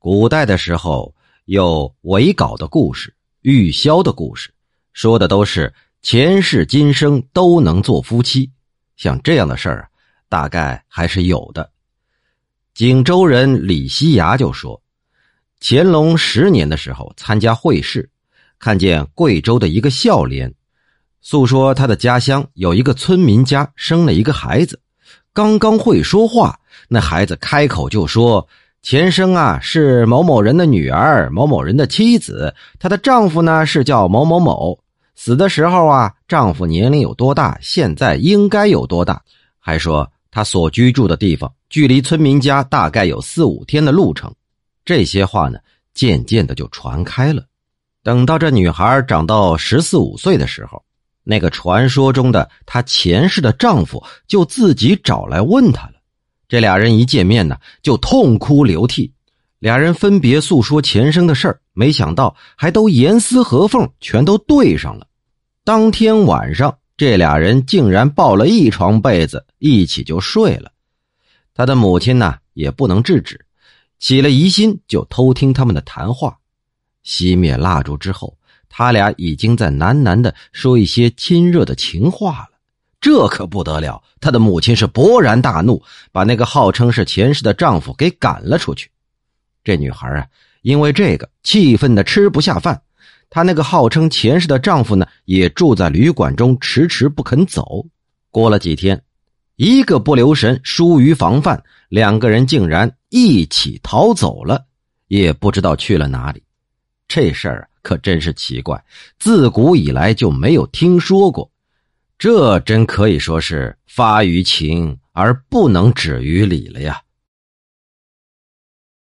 古代的时候有韦皋的故事、玉箫的故事，说的都是前世今生都能做夫妻。像这样的事儿，大概还是有的。景州人李西崖就说，乾隆十年的时候参加会试，看见贵州的一个孝廉，诉说他的家乡有一个村民家生了一个孩子，刚刚会说话，那孩子开口就说。前生啊是某某人的女儿，某某人的妻子，她的丈夫呢是叫某某某。死的时候啊，丈夫年龄有多大，现在应该有多大？还说她所居住的地方距离村民家大概有四五天的路程。这些话呢，渐渐的就传开了。等到这女孩长到十四五岁的时候，那个传说中的她前世的丈夫就自己找来问她了。这俩人一见面呢，就痛哭流涕。俩人分别诉说前生的事儿，没想到还都严丝合缝，全都对上了。当天晚上，这俩人竟然抱了一床被子，一起就睡了。他的母亲呢，也不能制止，起了疑心，就偷听他们的谈话。熄灭蜡烛之后，他俩已经在喃喃的说一些亲热的情话了。这可不得了！他的母亲是勃然大怒，把那个号称是前世的丈夫给赶了出去。这女孩啊，因为这个气愤的吃不下饭。她那个号称前世的丈夫呢，也住在旅馆中，迟迟不肯走。过了几天，一个不留神，疏于防范，两个人竟然一起逃走了，也不知道去了哪里。这事儿可真是奇怪，自古以来就没有听说过。这真可以说是发于情而不能止于理了呀。